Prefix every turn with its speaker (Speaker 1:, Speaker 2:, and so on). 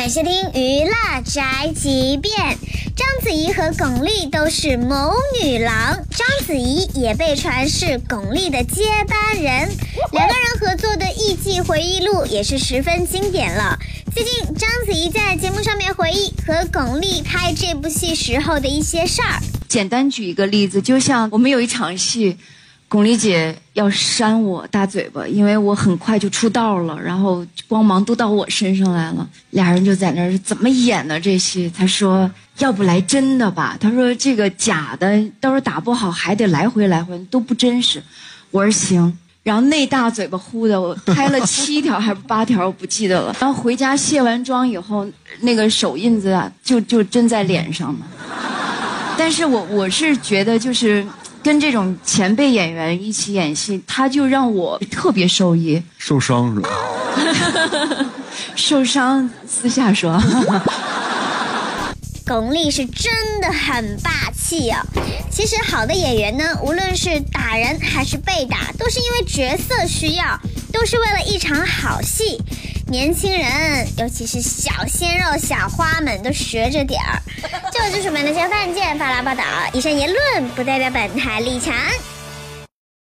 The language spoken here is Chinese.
Speaker 1: 欢迎收听《娱乐宅急便》。章子怡和巩俐都是谋女郎，章子怡也被传是巩俐的接班人。两个人合作的《艺伎回忆录》也是十分经典了。最近，章子怡在节目上面回忆和巩俐拍这部戏时候的一些事儿。
Speaker 2: 简单举一个例子，就像我们有一场戏。巩俐姐要扇我大嘴巴，因为我很快就出道了，然后光芒都到我身上来了。俩人就在那儿怎么演呢？这戏，他说要不来真的吧？他说这个假的，到时候打不好还得来回来回，都不真实。我说行。然后那大嘴巴呼的，我拍了七条还是八条，我不记得了。然后回家卸完妆以后，那个手印子啊，就就真在脸上呢。但是我我是觉得就是。跟这种前辈演员一起演戏，他就让我特别受益。
Speaker 3: 受伤是吧？
Speaker 2: 受伤私下说。
Speaker 1: 巩俐是真的很霸气啊！其实好的演员呢，无论是打人还是被打，都是因为角色需要，都是为了一场好戏。年轻人，尤其是小鲜肉、小花们，都学着点儿。这就是我们那些犯贱》发来报道，以上言论不代表本台立场。